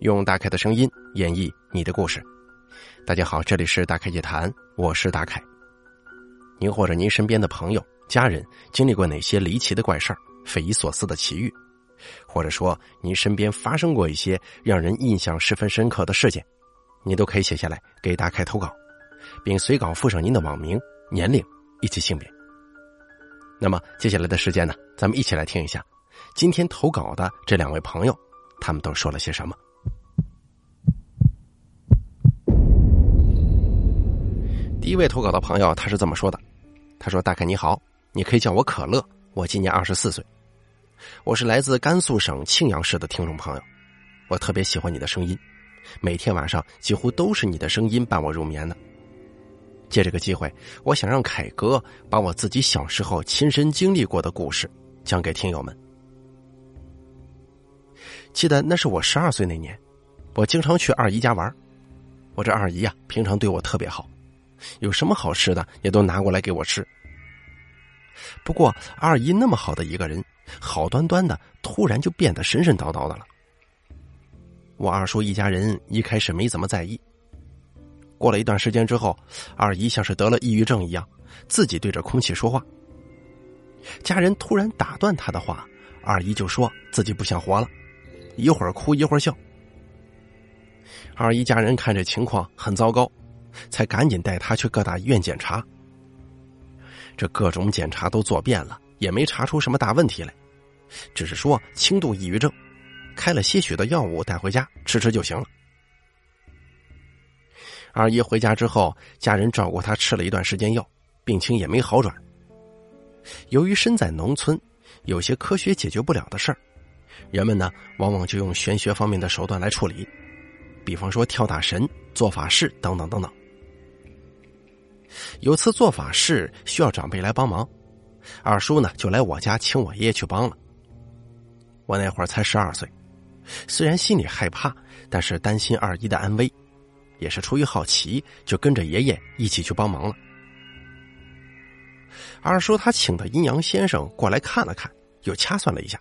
用大凯的声音演绎你的故事。大家好，这里是大凯夜谈，我是大凯。您或者您身边的朋友、家人经历过哪些离奇的怪事儿、匪夷所思的奇遇，或者说您身边发生过一些让人印象十分深刻的事件，您都可以写下来给大凯投稿，并随稿附上您的网名、年龄以及性别。那么接下来的时间呢，咱们一起来听一下今天投稿的这两位朋友，他们都说了些什么。第一位投稿的朋友，他是这么说的：“他说，大凯你好，你可以叫我可乐，我今年二十四岁，我是来自甘肃省庆阳市的听众朋友，我特别喜欢你的声音，每天晚上几乎都是你的声音伴我入眠的。借这个机会，我想让凯哥把我自己小时候亲身经历过的故事讲给听友们。记得那是我十二岁那年，我经常去二姨家玩，我这二姨呀，平常对我特别好。”有什么好吃的，也都拿过来给我吃。不过二姨那么好的一个人，好端端的突然就变得神神叨叨的了。我二叔一家人一开始没怎么在意。过了一段时间之后，二姨像是得了抑郁症一样，自己对着空气说话。家人突然打断他的话，二姨就说自己不想活了，一会儿哭一会儿笑。二姨家人看这情况很糟糕。才赶紧带他去各大医院检查，这各种检查都做遍了，也没查出什么大问题来，只是说轻度抑郁症，开了些许的药物带回家吃吃就行了。二姨回家之后，家人照顾她吃了一段时间药，病情也没好转。由于身在农村，有些科学解决不了的事儿，人们呢往往就用玄学方面的手段来处理，比方说跳大神、做法事等等等等。有次做法事需要长辈来帮忙，二叔呢就来我家请我爷爷去帮了。我那会儿才十二岁，虽然心里害怕，但是担心二姨的安危，也是出于好奇，就跟着爷爷一起去帮忙了。二叔他请的阴阳先生过来看了看，又掐算了一下，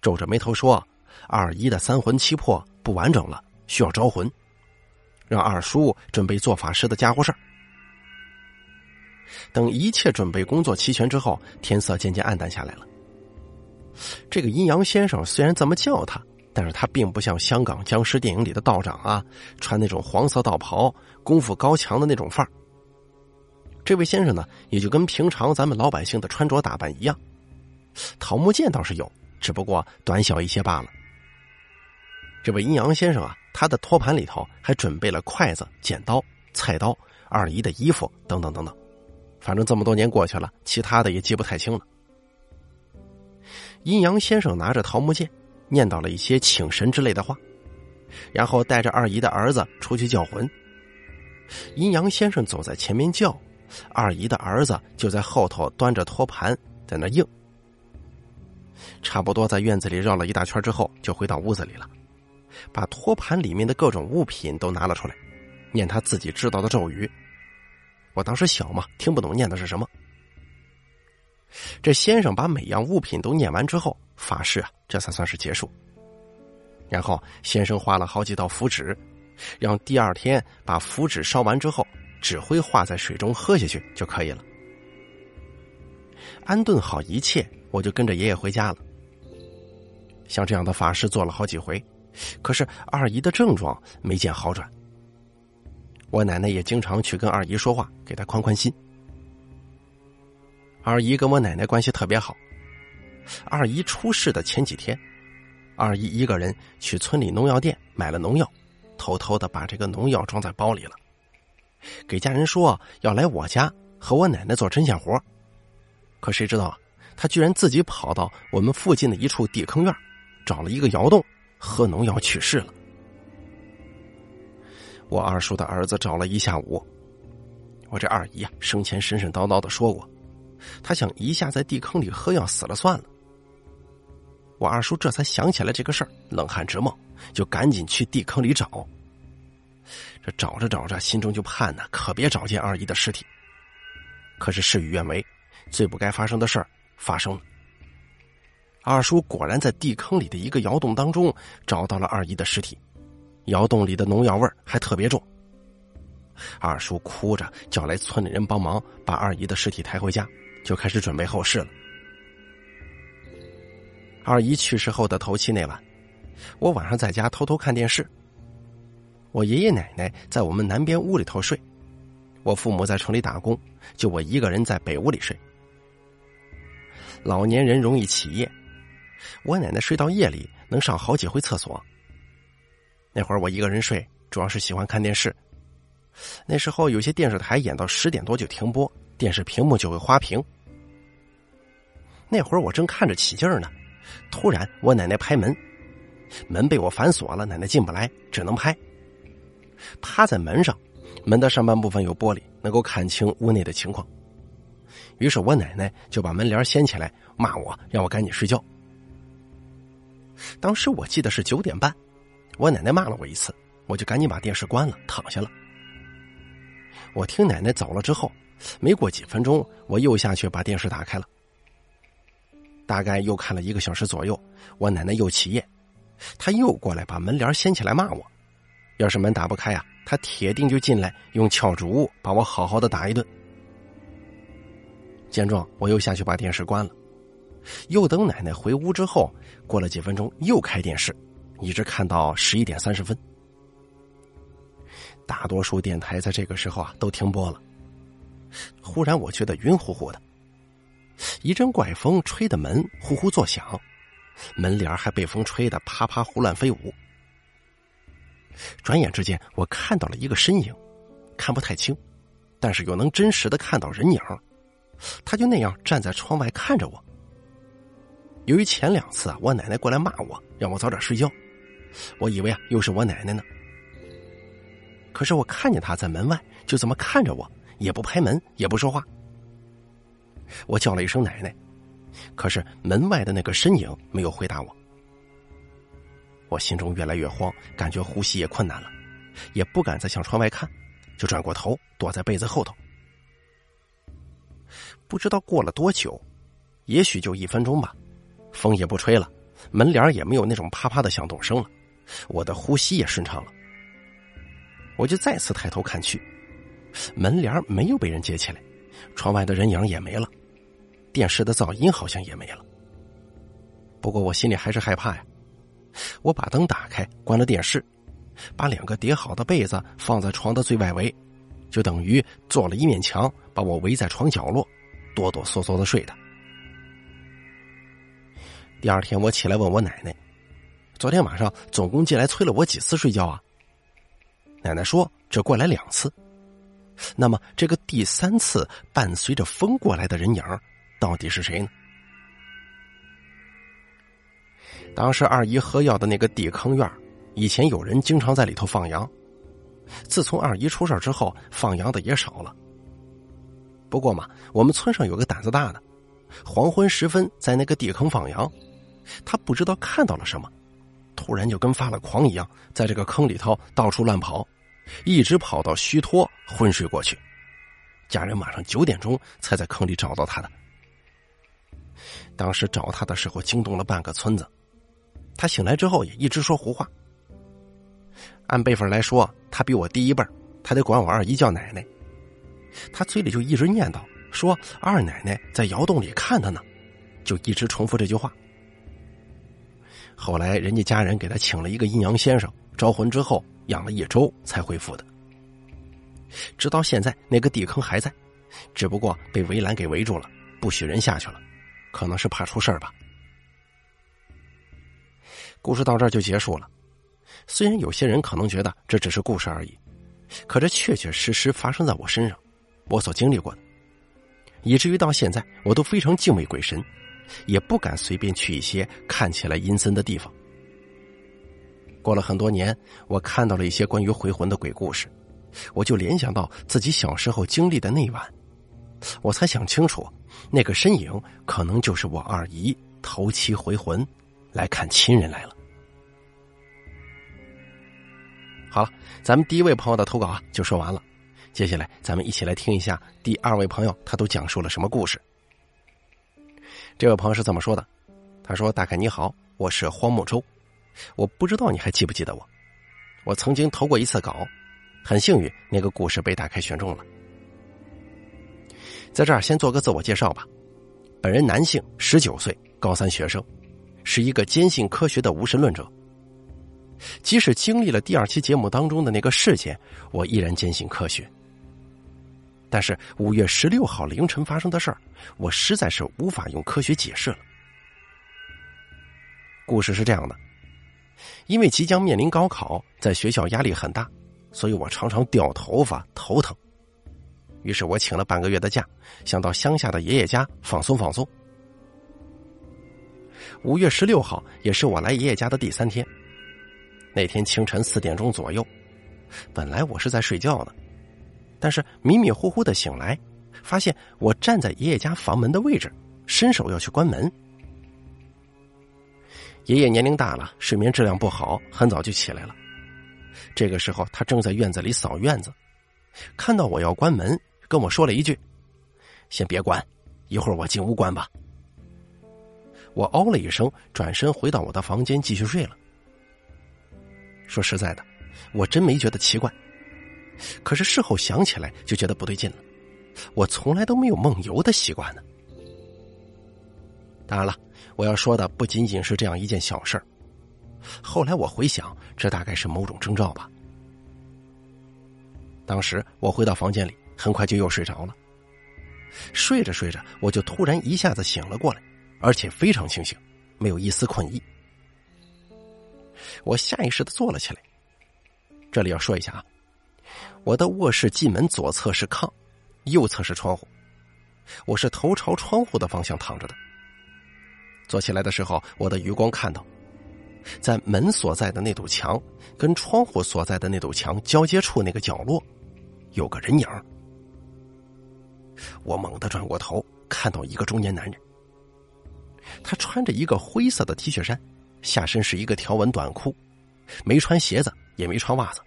皱着眉头说：“二姨的三魂七魄不完整了，需要招魂，让二叔准备做法事的家伙事儿。”等一切准备工作齐全之后，天色渐渐暗淡下来了。这个阴阳先生虽然这么叫他，但是他并不像香港僵尸电影里的道长啊，穿那种黄色道袍、功夫高强的那种范儿。这位先生呢，也就跟平常咱们老百姓的穿着打扮一样，桃木剑倒是有，只不过短小一些罢了。这位阴阳先生啊，他的托盘里头还准备了筷子、剪刀、菜刀、二姨的衣服等等等等。反正这么多年过去了，其他的也记不太清了。阴阳先生拿着桃木剑，念叨了一些请神之类的话，然后带着二姨的儿子出去叫魂。阴阳先生走在前面叫，二姨的儿子就在后头端着托盘在那应。差不多在院子里绕了一大圈之后，就回到屋子里了，把托盘里面的各种物品都拿了出来，念他自己知道的咒语。我当时小嘛，听不懂念的是什么。这先生把每样物品都念完之后，法事啊，这才算是结束。然后先生画了好几道符纸，让第二天把符纸烧完之后，纸灰化在水中喝下去就可以了。安顿好一切，我就跟着爷爷回家了。像这样的法事做了好几回，可是二姨的症状没见好转。我奶奶也经常去跟二姨说话，给她宽宽心。二姨跟我奶奶关系特别好。二姨出事的前几天，二姨一个人去村里农药店买了农药，偷偷的把这个农药装在包里了，给家人说要来我家和我奶奶做针线活。可谁知道啊，她居然自己跑到我们附近的一处地坑院，找了一个窑洞喝农药去世了。我二叔的儿子找了一下午，我这二姨啊，生前神神叨叨的说过，他想一下在地坑里喝药死了算了。我二叔这才想起来这个事儿，冷汗直冒，就赶紧去地坑里找。这找着找着，心中就盼呢，可别找见二姨的尸体。可是事与愿违，最不该发生的事儿发生了。二叔果然在地坑里的一个窑洞当中找到了二姨的尸体，窑洞里的农药味还特别重。二叔哭着叫来村里人帮忙，把二姨的尸体抬回家，就开始准备后事了。二姨去世后的头七那晚，我晚上在家偷偷看电视。我爷爷奶奶在我们南边屋里头睡，我父母在城里打工，就我一个人在北屋里睡。老年人容易起夜，我奶奶睡到夜里能上好几回厕所。那会儿我一个人睡，主要是喜欢看电视。那时候有些电视台演到十点多就停播，电视屏幕就会花屏。那会儿我正看着起劲儿呢，突然我奶奶拍门，门被我反锁了，奶奶进不来，只能拍。趴在门上，门的上半部分有玻璃，能够看清屋内的情况。于是我奶奶就把门帘掀起来，骂我，让我赶紧睡觉。当时我记得是九点半，我奶奶骂了我一次，我就赶紧把电视关了，躺下了。我听奶奶走了之后，没过几分钟，我又下去把电视打开了。大概又看了一个小时左右，我奶奶又起夜，她又过来把门帘掀起来骂我。要是门打不开啊，她铁定就进来用撬竹把我好好的打一顿。见状，我又下去把电视关了，又等奶奶回屋之后，过了几分钟又开电视，一直看到十一点三十分。大多数电台在这个时候啊都停播了。忽然我觉得晕乎乎的，一阵怪风吹的门呼呼作响，门帘还被风吹得啪啪胡乱飞舞。转眼之间，我看到了一个身影，看不太清，但是又能真实的看到人影。他就那样站在窗外看着我。由于前两次啊，我奶奶过来骂我，让我早点睡觉，我以为啊又是我奶奶呢。可是我看见她在门外，就这么看着我，也不拍门，也不说话。我叫了一声奶奶，可是门外的那个身影没有回答我。我心中越来越慌，感觉呼吸也困难了，也不敢再向窗外看，就转过头躲在被子后头。不知道过了多久，也许就一分钟吧，风也不吹了，门帘也没有那种啪啪的响动声了，我的呼吸也顺畅了。我就再次抬头看去，门帘没有被人揭起来，窗外的人影也没了，电视的噪音好像也没了。不过我心里还是害怕呀。我把灯打开，关了电视，把两个叠好的被子放在床的最外围，就等于做了一面墙，把我围在床角落，哆哆嗦嗦的睡的。第二天我起来问我奶奶：“昨天晚上总共进来催了我几次睡觉啊？”奶奶说：“这过来两次。”那么这个第三次伴随着风过来的人影，到底是谁呢？当时二姨喝药的那个地坑院，以前有人经常在里头放羊。自从二姨出事之后，放羊的也少了。不过嘛，我们村上有个胆子大的，黄昏时分在那个地坑放羊，他不知道看到了什么，突然就跟发了狂一样，在这个坑里头到处乱跑，一直跑到虚脱昏睡过去。家人晚上九点钟才在坑里找到他的。当时找他的时候，惊动了半个村子。他醒来之后也一直说胡话。按辈分来说，他比我低一辈他得管我二姨叫奶奶。他嘴里就一直念叨说二奶奶在窑洞里看他呢，就一直重复这句话。后来人家家人给他请了一个阴阳先生，招魂之后养了一周才恢复的。直到现在，那个地坑还在，只不过被围栏给围住了，不许人下去了，可能是怕出事儿吧。故事到这儿就结束了。虽然有些人可能觉得这只是故事而已，可这确确实实发生在我身上，我所经历过的，以至于到现在我都非常敬畏鬼神，也不敢随便去一些看起来阴森的地方。过了很多年，我看到了一些关于回魂的鬼故事，我就联想到自己小时候经历的那晚，我才想清楚，那个身影可能就是我二姨头七回魂，来看亲人来了。好了，咱们第一位朋友的投稿啊就说完了，接下来咱们一起来听一下第二位朋友他都讲述了什么故事。这位朋友是怎么说的？他说：“大概你好，我是荒木舟，我不知道你还记不记得我。我曾经投过一次稿，很幸运那个故事被大凯选中了。在这儿先做个自我介绍吧，本人男性，十九岁，高三学生，是一个坚信科学的无神论者。即使经历了第二期节目当中的那个事件，我依然坚信科学。但是五月十六号凌晨发生的事儿，我实在是无法用科学解释了。故事是这样的：因为即将面临高考，在学校压力很大，所以我常常掉头发、头疼。于是我请了半个月的假，想到乡下的爷爷家放松放松。五月十六号也是我来爷爷家的第三天。那天清晨四点钟左右，本来我是在睡觉呢，但是迷迷糊糊的醒来，发现我站在爷爷家房门的位置，伸手要去关门。爷爷年龄大了，睡眠质量不好，很早就起来了。这个时候，他正在院子里扫院子，看到我要关门，跟我说了一句：“先别关，一会儿我进屋关吧。”我哦了一声，转身回到我的房间继续睡了。说实在的，我真没觉得奇怪。可是事后想起来就觉得不对劲了。我从来都没有梦游的习惯呢。当然了，我要说的不仅仅是这样一件小事儿。后来我回想，这大概是某种征兆吧。当时我回到房间里，很快就又睡着了。睡着睡着，我就突然一下子醒了过来，而且非常清醒，没有一丝困意。我下意识的坐了起来。这里要说一下啊，我的卧室进门左侧是炕，右侧是窗户，我是头朝窗户的方向躺着的。坐起来的时候，我的余光看到，在门所在的那堵墙跟窗户所在的那堵墙交接处那个角落，有个人影。我猛地转过头，看到一个中年男人，他穿着一个灰色的 T 恤衫。下身是一个条纹短裤，没穿鞋子，也没穿袜子。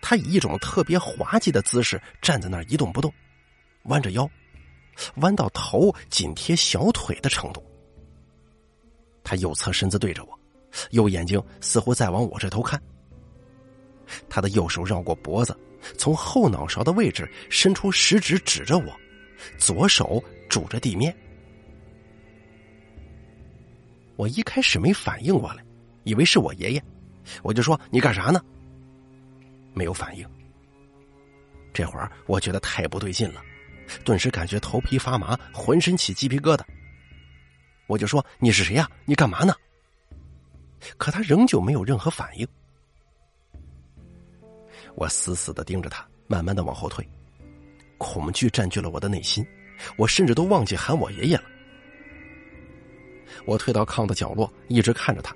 他以一种特别滑稽的姿势站在那儿一动不动，弯着腰，弯到头紧贴小腿的程度。他右侧身子对着我，右眼睛似乎在往我这头看。他的右手绕过脖子，从后脑勺的位置伸出食指指着我，左手拄着地面。我一开始没反应过来，以为是我爷爷，我就说：“你干啥呢？”没有反应。这会儿我觉得太不对劲了，顿时感觉头皮发麻，浑身起鸡皮疙瘩。我就说：“你是谁呀？你干嘛呢？”可他仍旧没有任何反应。我死死的盯着他，慢慢的往后退，恐惧占据了我的内心，我甚至都忘记喊我爷爷了。我退到炕的角落，一直看着他，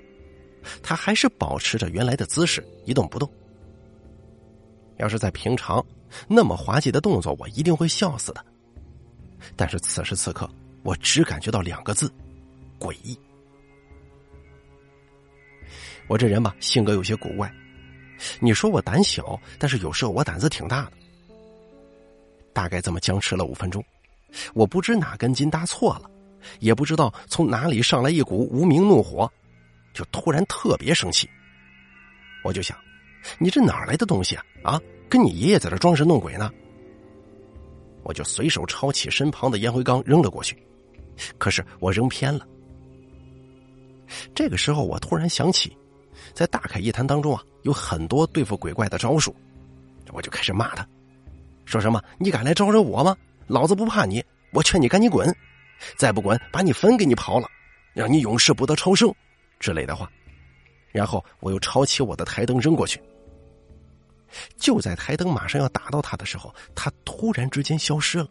他还是保持着原来的姿势，一动不动。要是在平常，那么滑稽的动作，我一定会笑死的。但是此时此刻，我只感觉到两个字：诡异。我这人吧，性格有些古怪。你说我胆小，但是有时候我胆子挺大的。大概这么僵持了五分钟，我不知哪根筋搭错了。也不知道从哪里上来一股无名怒火，就突然特别生气。我就想，你这哪来的东西啊？啊，跟你爷爷在这装神弄鬼呢？我就随手抄起身旁的烟灰缸扔了过去，可是我扔偏了。这个时候，我突然想起，在大凯一谈当中啊，有很多对付鬼怪的招数，我就开始骂他，说什么“你敢来招惹我吗？老子不怕你，我劝你赶紧滚。”再不滚，把你坟给你刨了，让你永世不得超生，之类的话。然后我又抄起我的台灯扔过去。就在台灯马上要打到他的时候，他突然之间消失了。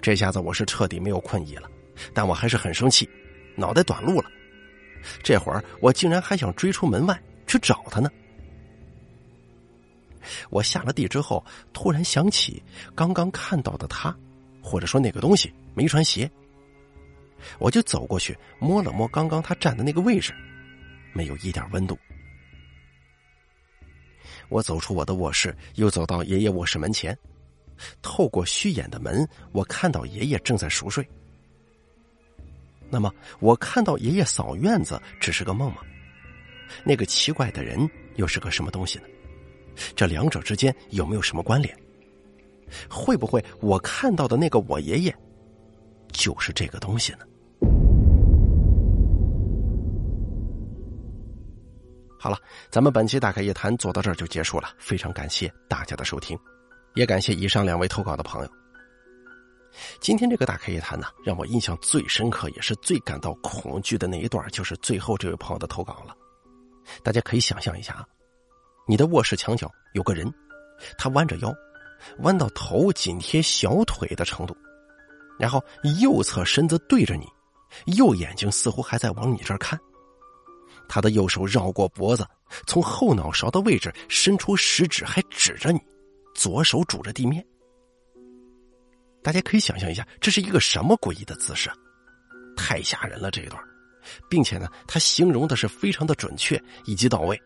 这下子我是彻底没有困意了，但我还是很生气，脑袋短路了。这会儿我竟然还想追出门外去找他呢。我下了地之后，突然想起刚刚看到的他。或者说那个东西没穿鞋，我就走过去摸了摸刚刚他站的那个位置，没有一点温度。我走出我的卧室，又走到爷爷卧室门前，透过虚掩的门，我看到爷爷正在熟睡。那么，我看到爷爷扫院子只是个梦吗？那个奇怪的人又是个什么东西呢？这两者之间有没有什么关联？会不会我看到的那个我爷爷，就是这个东西呢？好了，咱们本期大开夜谈做到这儿就结束了，非常感谢大家的收听，也感谢以上两位投稿的朋友。今天这个大开夜谈呢，让我印象最深刻，也是最感到恐惧的那一段，就是最后这位朋友的投稿了。大家可以想象一下啊，你的卧室墙角有个人，他弯着腰，弯到头紧贴小腿的程度，然后右侧身子对着你，右眼睛似乎还在往你这儿看。他的右手绕过脖子，从后脑勺的位置伸出食指，还指着你，左手拄着地面。大家可以想象一下，这是一个什么诡异的姿势？太吓人了这一段，并且呢，他形容的是非常的准确以及到位。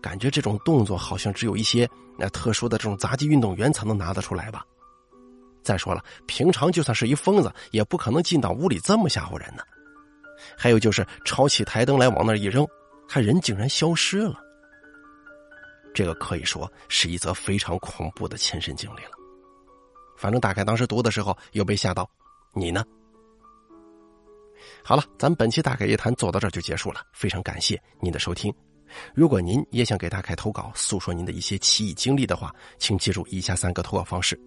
感觉这种动作好像只有一些那特殊的这种杂技运动员才能拿得出来吧。再说了，平常就算是一疯子，也不可能进到屋里这么吓唬人呢。还有就是抄起台灯来往那一扔，他人竟然消失了。这个可以说是一则非常恐怖的亲身经历了。反正大概当时读的时候又被吓到，你呢？好了，咱们本期大概夜谈做到这就结束了，非常感谢您的收听。如果您也想给大凯投稿，诉说您的一些奇异经历的话，请记住以下三个投稿方式：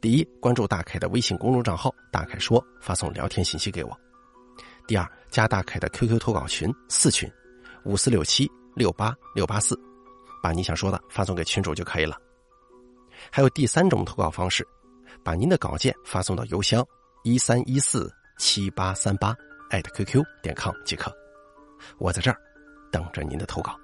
第一，关注大凯的微信公众账号“大凯说”，发送聊天信息给我；第二，加大凯的 QQ 投稿群四群五四六七六八六八四，把你想说的发送给群主就可以了。还有第三种投稿方式。把您的稿件发送到邮箱一三一四七八三八艾特 QQ 点 com 即可，我在这儿等着您的投稿。